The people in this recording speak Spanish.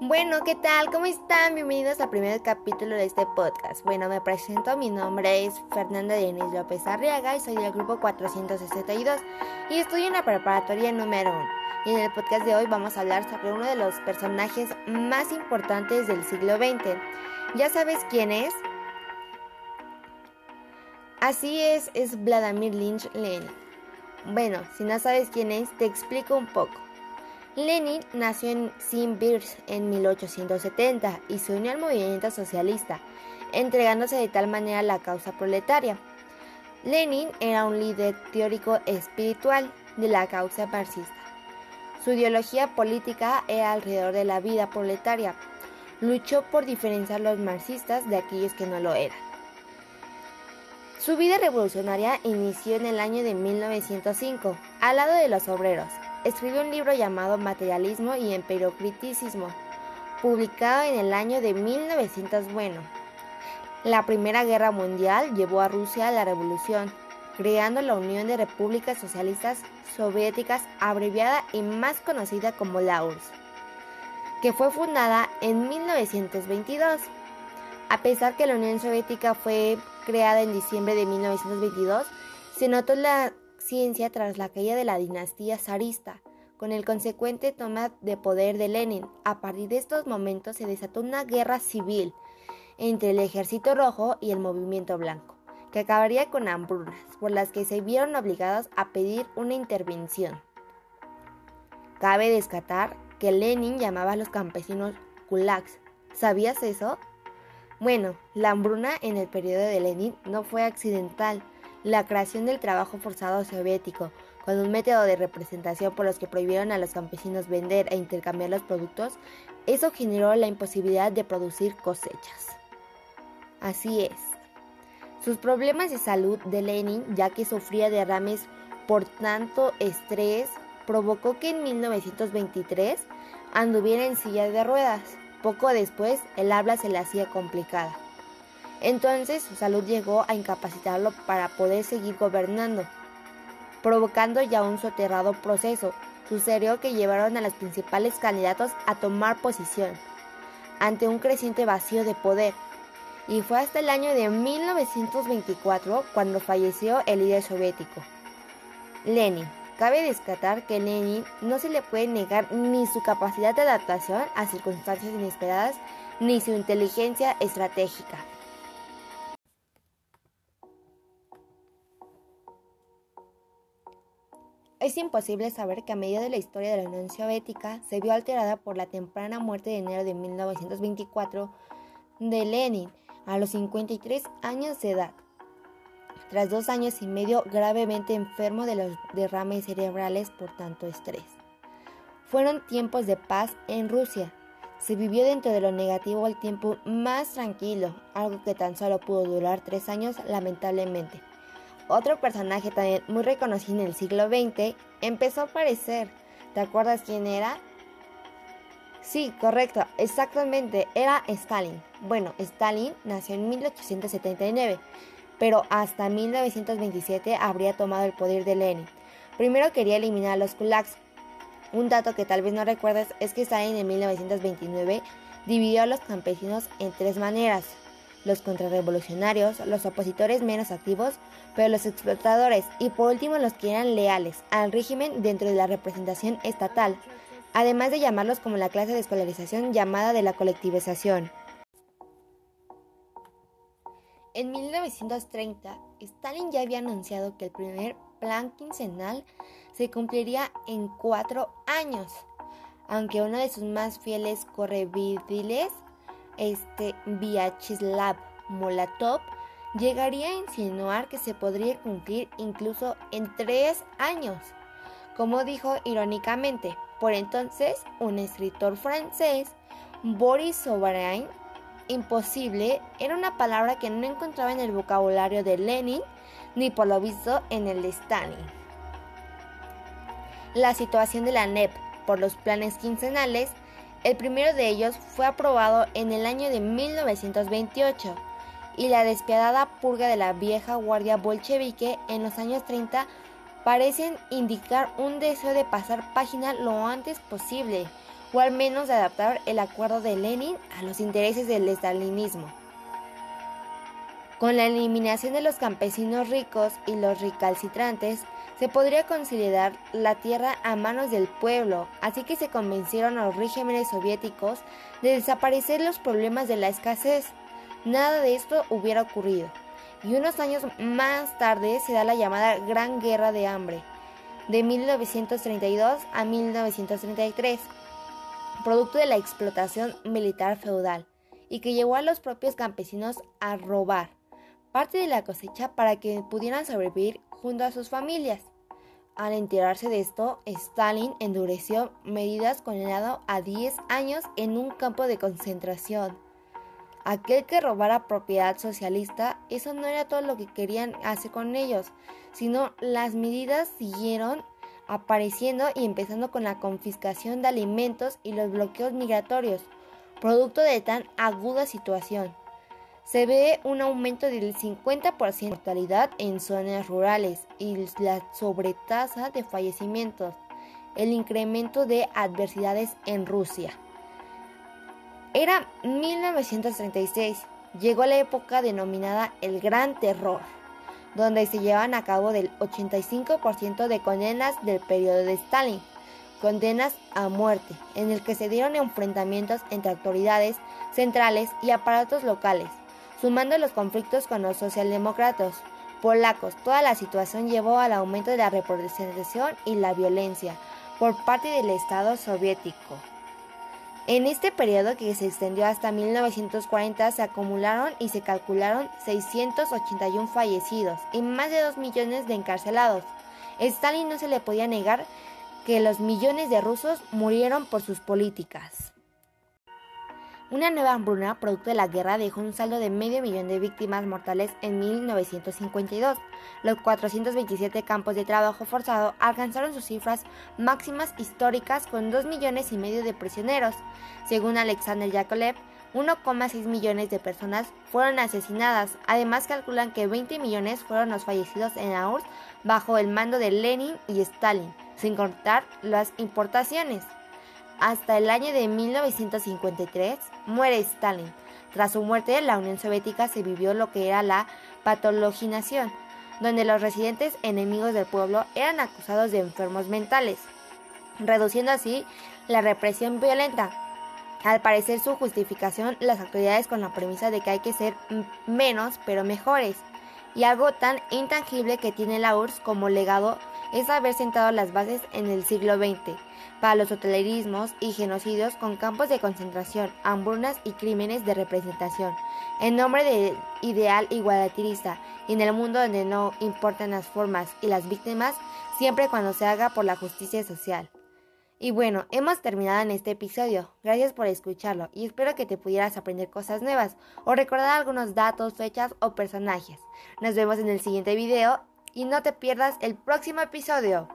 Bueno, ¿qué tal? ¿Cómo están? Bienvenidos al primer capítulo de este podcast. Bueno, me presento, mi nombre es Fernanda Denis López Arriaga y soy del grupo 462 y estoy en la preparatoria número 1. Y en el podcast de hoy vamos a hablar sobre uno de los personajes más importantes del siglo XX. ¿Ya sabes quién es? Así es, es Vladimir Lynch Lenin. Bueno, si no sabes quién es, te explico un poco. Lenin nació en Simbirsk en 1870 y se unió al movimiento socialista, entregándose de tal manera a la causa proletaria. Lenin era un líder teórico espiritual de la causa marxista. Su ideología política era alrededor de la vida proletaria. Luchó por diferenciar los marxistas de aquellos que no lo eran. Su vida revolucionaria inició en el año de 1905, al lado de los obreros. Escribió un libro llamado Materialismo y Empiriocriticismo, publicado en el año de 1900. Bueno, la Primera Guerra Mundial llevó a Rusia a la revolución, creando la Unión de Repúblicas Socialistas Soviéticas, abreviada y más conocida como la URSS, que fue fundada en 1922. A pesar que la Unión Soviética fue creada en diciembre de 1922, se notó la ciencia tras la caída de la dinastía zarista, con el consecuente toma de poder de Lenin. A partir de estos momentos se desató una guerra civil entre el ejército rojo y el movimiento blanco, que acabaría con hambrunas, por las que se vieron obligados a pedir una intervención. Cabe descatar que Lenin llamaba a los campesinos kulaks. ¿Sabías eso? Bueno, la hambruna en el periodo de Lenin no fue accidental. La creación del trabajo forzado soviético, con un método de representación por los que prohibieron a los campesinos vender e intercambiar los productos, eso generó la imposibilidad de producir cosechas. Así es. Sus problemas de salud de Lenin, ya que sufría derrames por tanto estrés, provocó que en 1923 anduviera en silla de ruedas. Poco después, el habla se le hacía complicada. Entonces su salud llegó a incapacitarlo para poder seguir gobernando, provocando ya un soterrado proceso. Sucedió que llevaron a los principales candidatos a tomar posición ante un creciente vacío de poder. Y fue hasta el año de 1924 cuando falleció el líder soviético, Lenin. Cabe destacar que Lenin no se le puede negar ni su capacidad de adaptación a circunstancias inesperadas ni su inteligencia estratégica. Imposible saber que a medida de la historia de la Unión Soviética se vio alterada por la temprana muerte de enero de 1924 de Lenin a los 53 años de edad tras dos años y medio gravemente enfermo de los derrames cerebrales por tanto estrés. Fueron tiempos de paz en Rusia. Se vivió dentro de lo negativo el tiempo más tranquilo, algo que tan solo pudo durar tres años lamentablemente. Otro personaje también muy reconocido en el siglo XX empezó a aparecer. ¿Te acuerdas quién era? Sí, correcto, exactamente, era Stalin. Bueno, Stalin nació en 1879 pero hasta 1927 habría tomado el poder de Lenin. Primero quería eliminar a los kulaks. Un dato que tal vez no recuerdes es que Stalin en 1929 dividió a los campesinos en tres maneras. Los contrarrevolucionarios, los opositores menos activos, pero los explotadores y por último los que eran leales al régimen dentro de la representación estatal, además de llamarlos como la clase de escolarización llamada de la colectivización. En 1930, Stalin ya había anunciado que el primer plan quincenal se cumpliría en cuatro años, aunque uno de sus más fieles correvidiles, este Vyacheslav Molatov, llegaría a insinuar que se podría cumplir incluso en tres años. Como dijo irónicamente, por entonces un escritor francés, Boris Sobrain, imposible era una palabra que no encontraba en el vocabulario de Lenin ni por lo visto en el de Stalin. La situación de la NEP por los planes quincenales, el primero de ellos fue aprobado en el año de 1928 y la despiadada purga de la vieja guardia bolchevique en los años 30 parecen indicar un deseo de pasar página lo antes posible o al menos de adaptar el acuerdo de Lenin a los intereses del estalinismo. Con la eliminación de los campesinos ricos y los recalcitrantes, se podría considerar la tierra a manos del pueblo, así que se convencieron a los regímenes soviéticos de desaparecer los problemas de la escasez. Nada de esto hubiera ocurrido. Y unos años más tarde se da la llamada Gran Guerra de Hambre, de 1932 a 1933, producto de la explotación militar feudal, y que llevó a los propios campesinos a robar parte de la cosecha para que pudieran sobrevivir junto a sus familias. Al enterarse de esto, Stalin endureció medidas condenado a 10 años en un campo de concentración. Aquel que robara propiedad socialista, eso no era todo lo que querían hacer con ellos, sino las medidas siguieron apareciendo y empezando con la confiscación de alimentos y los bloqueos migratorios, producto de tan aguda situación se ve un aumento del 50% de mortalidad en zonas rurales y la sobretasa de fallecimientos, el incremento de adversidades en Rusia. Era 1936, llegó la época denominada el Gran Terror, donde se llevan a cabo del 85% de condenas del periodo de Stalin, condenas a muerte, en el que se dieron enfrentamientos entre autoridades centrales y aparatos locales sumando los conflictos con los socialdemócratas polacos. Toda la situación llevó al aumento de la representación y la violencia por parte del Estado soviético. En este periodo que se extendió hasta 1940 se acumularon y se calcularon 681 fallecidos y más de 2 millones de encarcelados. Stalin no se le podía negar que los millones de rusos murieron por sus políticas. Una nueva hambruna, producto de la guerra, dejó un saldo de medio millón de víctimas mortales en 1952. Los 427 campos de trabajo forzado alcanzaron sus cifras máximas históricas con 2 millones y medio de prisioneros. Según Alexander Yakolev, 1,6 millones de personas fueron asesinadas. Además, calculan que 20 millones fueron los fallecidos en la bajo el mando de Lenin y Stalin, sin contar las importaciones. Hasta el año de 1953 muere Stalin. Tras su muerte, la Unión Soviética se vivió lo que era la patologinación, donde los residentes enemigos del pueblo eran acusados de enfermos mentales, reduciendo así la represión violenta. Al parecer su justificación, las autoridades con la premisa de que hay que ser menos pero mejores, y algo tan intangible que tiene la URSS como legado es haber sentado las bases en el siglo XX para los hotelerismos y genocidios con campos de concentración, hambrunas y crímenes de representación, en nombre del ideal igualitarista y en el mundo donde no importan las formas y las víctimas, siempre cuando se haga por la justicia social. Y bueno, hemos terminado en este episodio. Gracias por escucharlo y espero que te pudieras aprender cosas nuevas o recordar algunos datos, fechas o personajes. Nos vemos en el siguiente video y no te pierdas el próximo episodio.